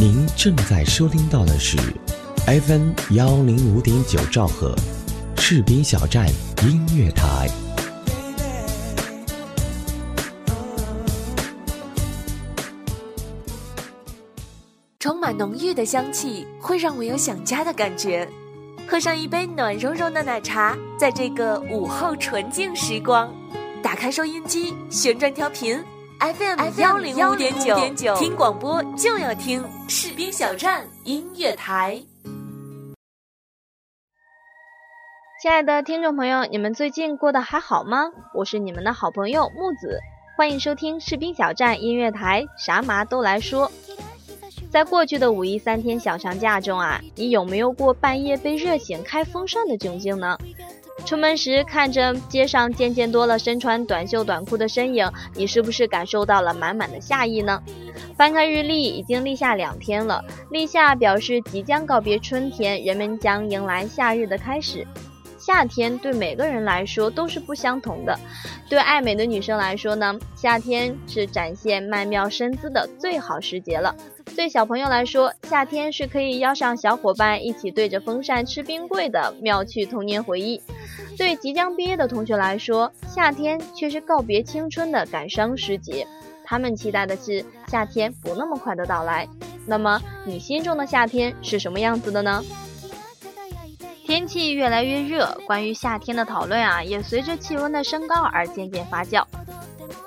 您正在收听到的是 FM 幺零五点九兆赫，士兵小站音乐台。充满浓郁的香气，会让我有想家的感觉。喝上一杯暖融融的奶茶，在这个午后纯净时光，打开收音机，旋转调频，FM 幺零五点九，听广播就要听士兵小站音乐台。亲爱的听众朋友，你们最近过得还好吗？我是你们的好朋友木子，欢迎收听士兵小站音乐台，啥嘛都来说。在过去的五一三天小长假中啊，你有没有过半夜被热醒开风扇的窘境呢？出门时看着街上渐渐多了身穿短袖短裤的身影，你是不是感受到了满满的夏意呢？翻开日历，已经立夏两天了，立夏表示即将告别春天，人们将迎来夏日的开始。夏天对每个人来说都是不相同的。对爱美的女生来说呢，夏天是展现曼妙身姿的最好时节了。对小朋友来说，夏天是可以邀上小伙伴一起对着风扇吃冰棍的妙趣童年回忆；对即将毕业的同学来说，夏天却是告别青春的感伤时节。他们期待的是夏天不那么快的到来。那么，你心中的夏天是什么样子的呢？天气越来越热，关于夏天的讨论啊，也随着气温的升高而渐渐发酵。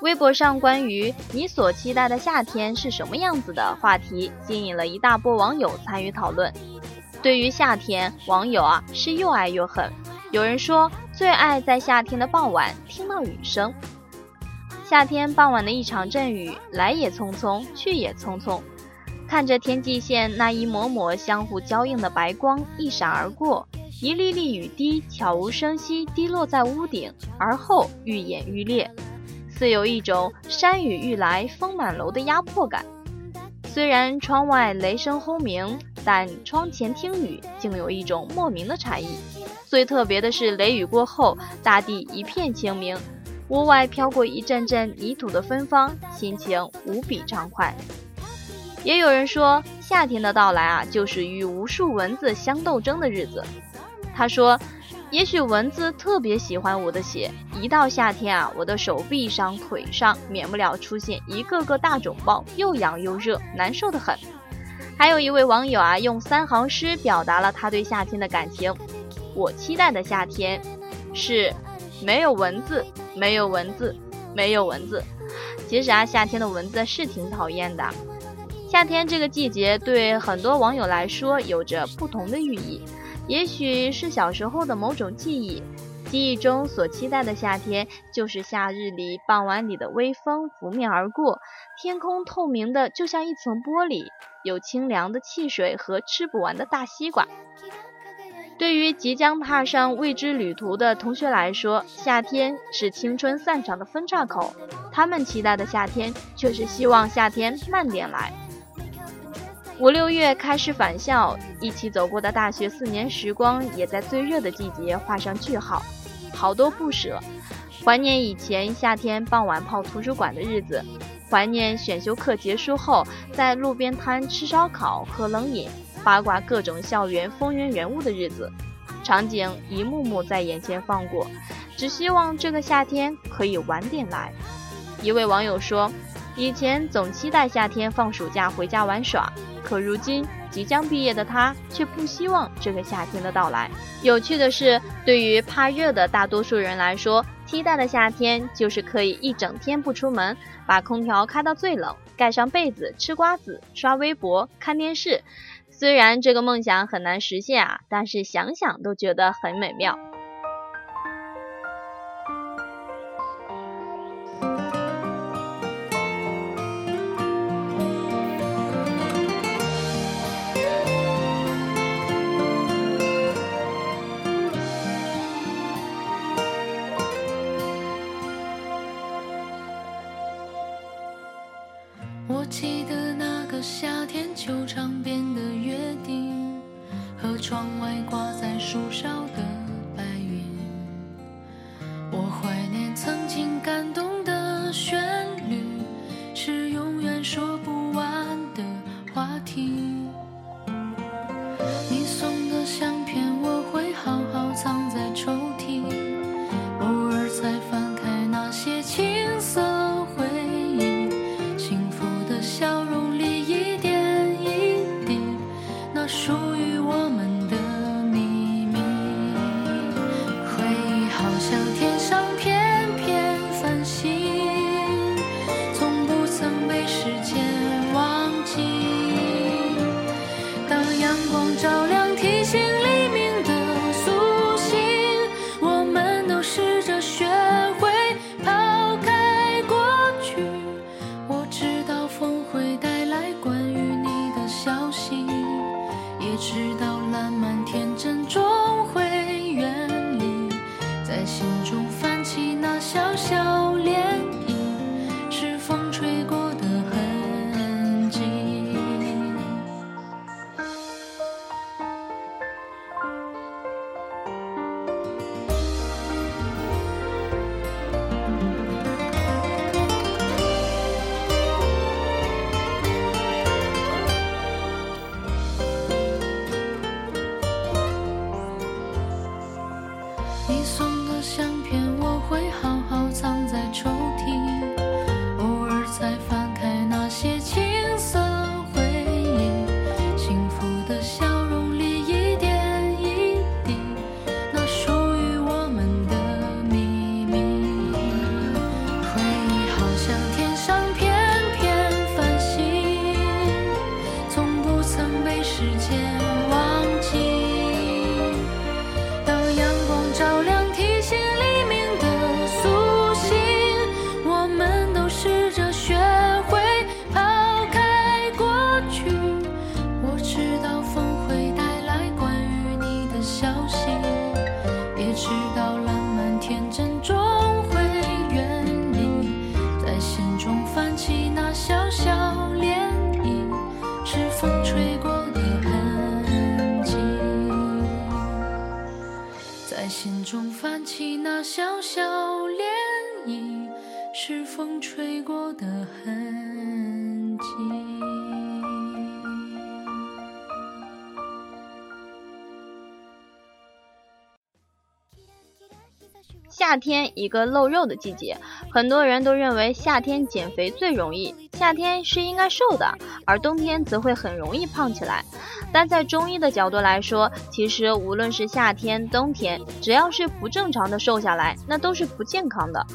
微博上关于你所期待的夏天是什么样子的话题，吸引了一大波网友参与讨论。对于夏天，网友啊是又爱又恨。有人说最爱在夏天的傍晚听到雨声。夏天傍晚的一场阵雨，来也匆匆，去也匆匆。看着天际线那一抹抹相互交映的白光一闪而过，一粒粒雨滴悄无声息滴落在屋顶，而后愈演愈烈。似有一种山雨欲来风满楼的压迫感。虽然窗外雷声轰鸣，但窗前听雨竟有一种莫名的禅意。最特别的是，雷雨过后，大地一片清明，屋外飘过一阵阵泥土的芬芳，心情无比畅快。也有人说，夏天的到来啊，就是与无数蚊子相斗争的日子。他说。也许蚊子特别喜欢我的血，一到夏天啊，我的手臂上、腿上免不了出现一个个大肿包，又痒又热，难受的很。还有一位网友啊，用三行诗表达了他对夏天的感情：我期待的夏天是没有蚊子，没有蚊子，没有蚊子。其实啊，夏天的蚊子是挺讨厌的。夏天这个季节对很多网友来说有着不同的寓意。也许是小时候的某种记忆，记忆中所期待的夏天，就是夏日里傍晚里的微风拂面而过，天空透明的就像一层玻璃，有清凉的汽水和吃不完的大西瓜。对于即将踏上未知旅途的同学来说，夏天是青春散场的分岔口，他们期待的夏天，却是希望夏天慢点来。五六月开始返校，一起走过的大学四年时光，也在最热的季节画上句号。好多不舍，怀念以前夏天傍晚泡图书馆的日子，怀念选修课结束后在路边摊吃烧烤、喝冷饮、八卦各种校园风云人物的日子。场景一幕幕在眼前放过，只希望这个夏天可以晚点来。一位网友说。以前总期待夏天放暑假回家玩耍，可如今即将毕业的他却不希望这个夏天的到来。有趣的是，对于怕热的大多数人来说，期待的夏天就是可以一整天不出门，把空调开到最冷，盖上被子吃瓜子、刷微博、看电视。虽然这个梦想很难实现啊，但是想想都觉得很美妙。阳光照亮夏天一个露肉的季节，很多人都认为夏天减肥最容易，夏天是应该瘦的，而冬天则会很容易胖起来。但在中医的角度来说，其实无论是夏天、冬天，只要是不正常的瘦下来，那都是不健康的。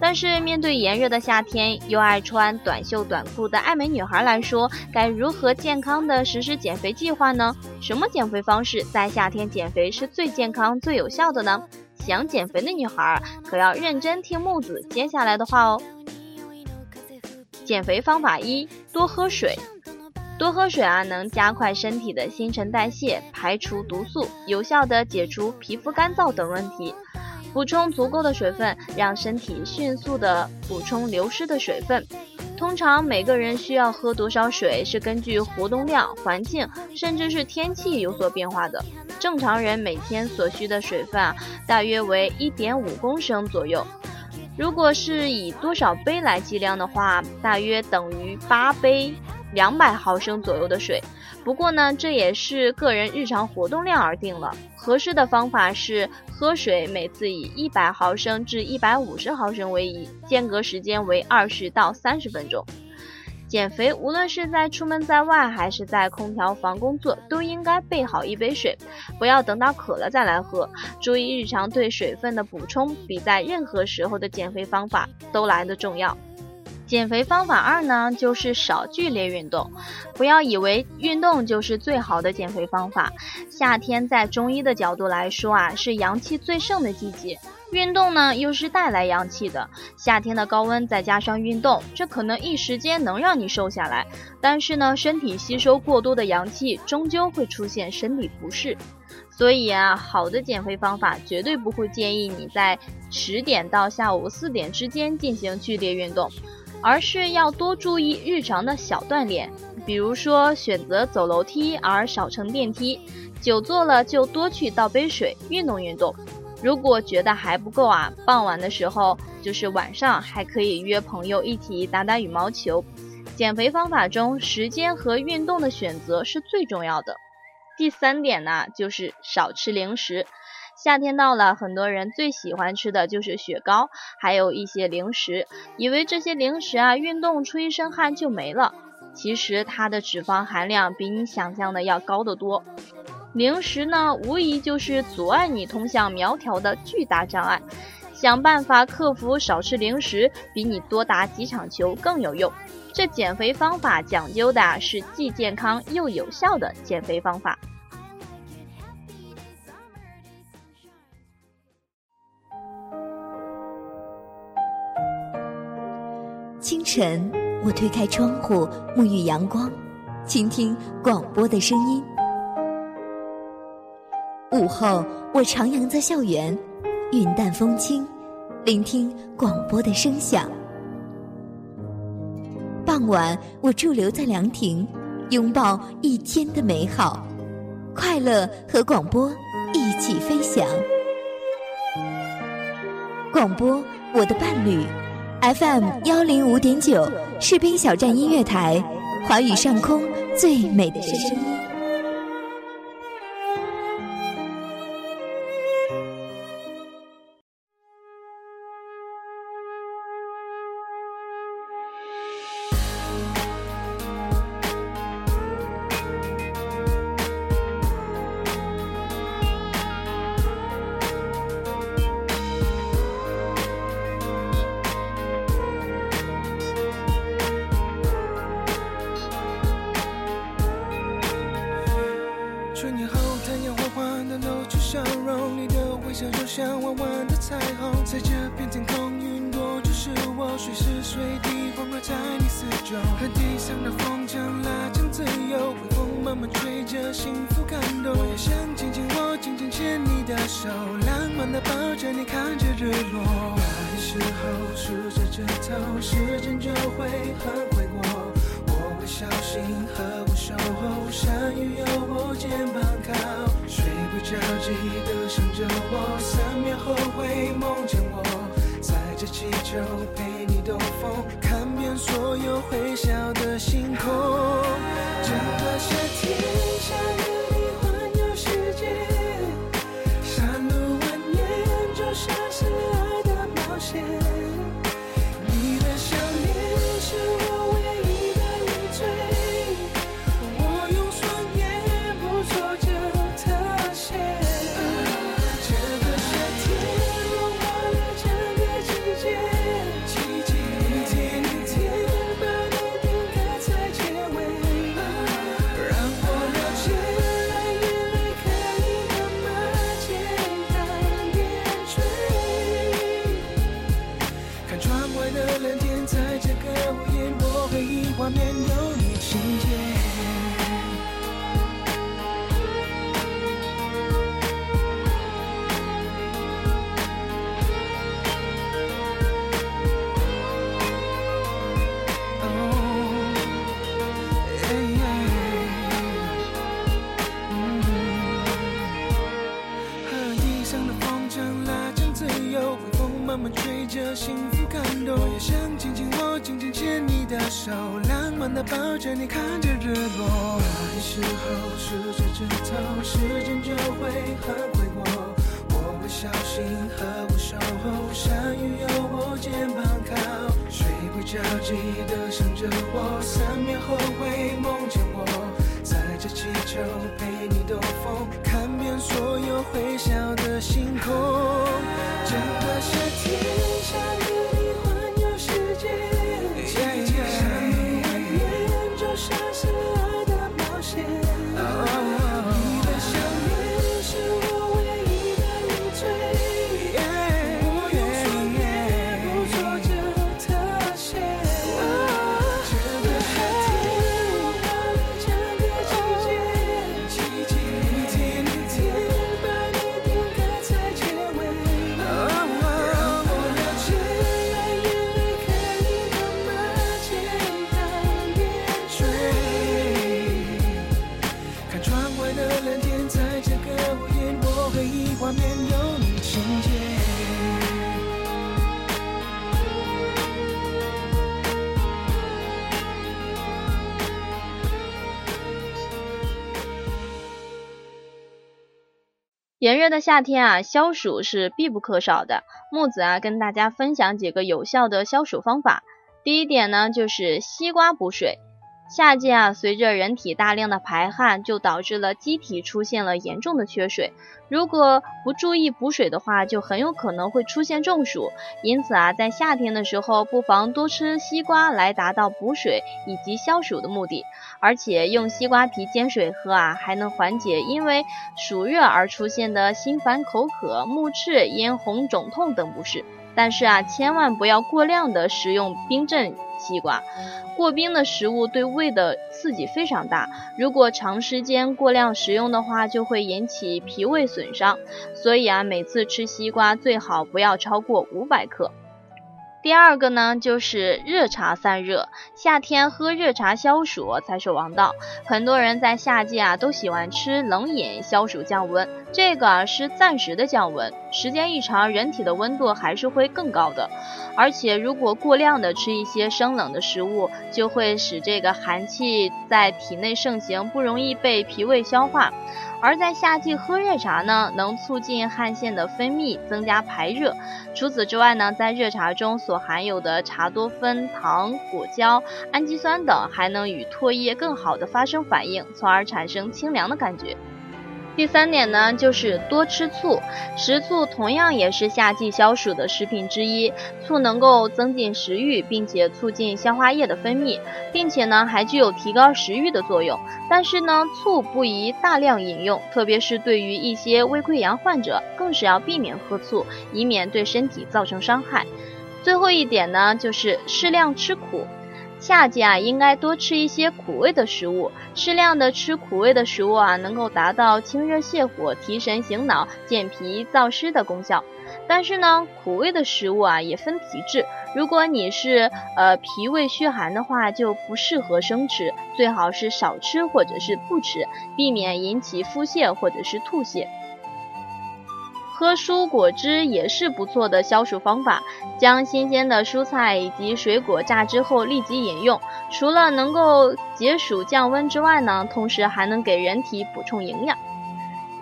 但是面对炎热的夏天，又爱穿短袖短裤的爱美女孩来说，该如何健康的实施减肥计划呢？什么减肥方式在夏天减肥是最健康、最有效的呢？想减肥的女孩可要认真听木子接下来的话哦。减肥方法一：多喝水。多喝水啊，能加快身体的新陈代谢，排除毒素，有效的解除皮肤干燥等问题。补充足够的水分，让身体迅速的补充流失的水分。通常每个人需要喝多少水是根据活动量、环境，甚至是天气有所变化的。正常人每天所需的水分啊，大约为一点五公升左右。如果是以多少杯来计量的话，大约等于八杯两百毫升左右的水。不过呢，这也是个人日常活动量而定了。合适的方法是喝水每次以一百毫升至一百五十毫升为宜，间隔时间为二十到三十分钟。减肥无论是在出门在外还是在空调房工作，都应该备好一杯水，不要等到渴了再来喝。注意日常对水分的补充，比在任何时候的减肥方法都来得重要。减肥方法二呢，就是少剧烈运动。不要以为运动就是最好的减肥方法。夏天在中医的角度来说啊，是阳气最盛的季节，运动呢又是带来阳气的。夏天的高温再加上运动，这可能一时间能让你瘦下来，但是呢，身体吸收过多的阳气，终究会出现身体不适。所以啊，好的减肥方法绝对不会建议你在十点到下午四点之间进行剧烈运动。而是要多注意日常的小锻炼，比如说选择走楼梯而少乘电梯，久坐了就多去倒杯水，运动运动。如果觉得还不够啊，傍晚的时候就是晚上还可以约朋友一起打打羽毛球。减肥方法中，时间和运动的选择是最重要的。第三点呢，就是少吃零食。夏天到了，很多人最喜欢吃的就是雪糕，还有一些零食，以为这些零食啊，运动出一身汗就没了。其实它的脂肪含量比你想象的要高得多。零食呢，无疑就是阻碍你通向苗条的巨大障碍。想办法克服少吃零食，比你多打几场球更有用。这减肥方法讲究的是既健康又有效的减肥方法。清晨，我推开窗户，沐浴阳光，倾听广播的声音。午后，我徜徉在校园，云淡风轻，聆听广播的声响。傍晚，我驻留在凉亭，拥抱一天的美好，快乐和广播一起飞翔。广播，我的伴侣。FM 幺零五点九，士兵小站音乐台，华语上空最美的声音。春雨后，太阳缓缓的露出笑容，你的微笑就像弯弯的彩虹，在这片天空云朵就是我，随时随地环绕在你四周，和地上的风筝拉长自由，微风慢慢吹着幸福感动，我也想紧紧握，紧紧牵你的手，浪漫的抱着你看着日落。爱的时候数着指头，时间就会很快。小心呵护守候，下雨有我肩膀靠，睡不着记得想着我，三秒后会梦见我，载着气球陪你兜风，看遍所有会笑的星空。整个夏抱着你看着日落的时候，数着指头，时间就会很快过。我会小心呵护守候，下雨有我肩膀靠，睡不着记得想着我，三秒后会梦见我，载着气球陪你兜风，看遍所有会笑的星空。整个夏天炎热的夏天啊，消暑是必不可少的。木子啊，跟大家分享几个有效的消暑方法。第一点呢，就是西瓜补水。夏季啊，随着人体大量的排汗，就导致了机体出现了严重的缺水。如果不注意补水的话，就很有可能会出现中暑。因此啊，在夏天的时候，不妨多吃西瓜来达到补水以及消暑的目的。而且用西瓜皮煎水喝啊，还能缓解因为暑热而出现的心烦口渴、目赤、咽红、肿痛等不适。但是啊，千万不要过量的食用冰镇西瓜，过冰的食物对胃的刺激非常大，如果长时间过量食用的话，就会引起脾胃损伤。所以啊，每次吃西瓜最好不要超过五百克。第二个呢，就是热茶散热。夏天喝热茶消暑才是王道。很多人在夏季啊都喜欢吃冷饮消暑降温，这个啊是暂时的降温，时间一长，人体的温度还是会更高的。而且如果过量的吃一些生冷的食物，就会使这个寒气在体内盛行，不容易被脾胃消化。而在夏季喝热茶呢，能促进汗腺的分泌，增加排热。除此之外呢，在热茶中所含有的茶多酚、糖、果胶、氨基酸等，还能与唾液更好的发生反应，从而产生清凉的感觉。第三点呢，就是多吃醋。食醋同样也是夏季消暑的食品之一。醋能够增进食欲，并且促进消化液的分泌，并且呢还具有提高食欲的作用。但是呢，醋不宜大量饮用，特别是对于一些胃溃疡患者，更是要避免喝醋，以免对身体造成伤害。最后一点呢，就是适量吃苦。夏季啊，应该多吃一些苦味的食物。适量的吃苦味的食物啊，能够达到清热泻火、提神醒脑、健脾燥湿的功效。但是呢，苦味的食物啊也分体质。如果你是呃脾胃虚寒的话，就不适合生吃，最好是少吃或者是不吃，避免引起腹泻或者是吐泻。喝蔬果汁也是不错的消暑方法。将新鲜的蔬菜以及水果榨汁后立即饮用，除了能够解暑降温之外呢，同时还能给人体补充营养。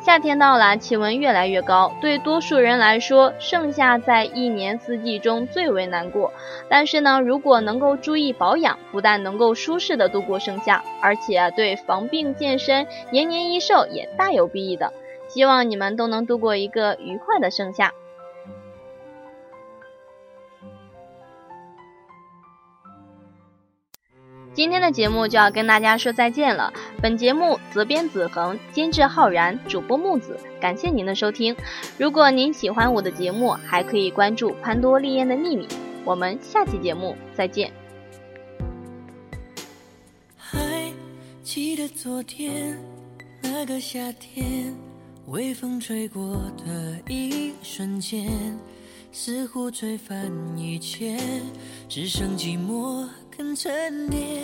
夏天到了，气温越来越高，对多数人来说，盛夏在一年四季中最为难过。但是呢，如果能够注意保养，不但能够舒适的度过盛夏，而且对防病健身、延年益寿也大有裨益的。希望你们都能度过一个愉快的盛夏。今天的节目就要跟大家说再见了。本节目责编子恒，监制浩然，主播木子，感谢您的收听。如果您喜欢我的节目，还可以关注潘多丽艳的秘密。我们下期节目再见。还记得昨天那个夏天。微风吹过的一瞬间，似乎吹翻一切，只剩寂寞跟沉淀。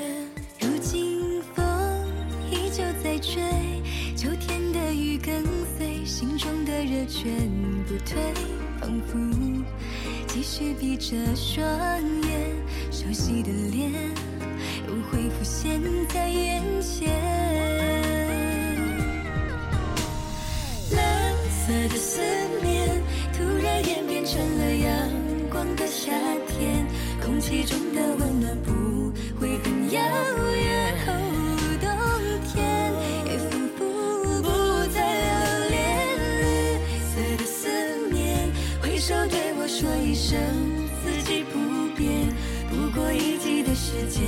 如今风依旧在吹，秋天的雨跟随，心中的热全不退，仿佛继续闭着双眼，熟悉的脸又会浮现在眼前。夏天，空气中的温暖不会很遥远。冬天也仿佛不再留恋。绿色的思念，挥手对我说一声，四季不变。不过一季的时间，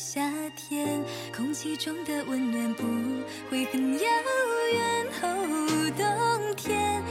夏天空气中的温暖不会很遥远，冬天。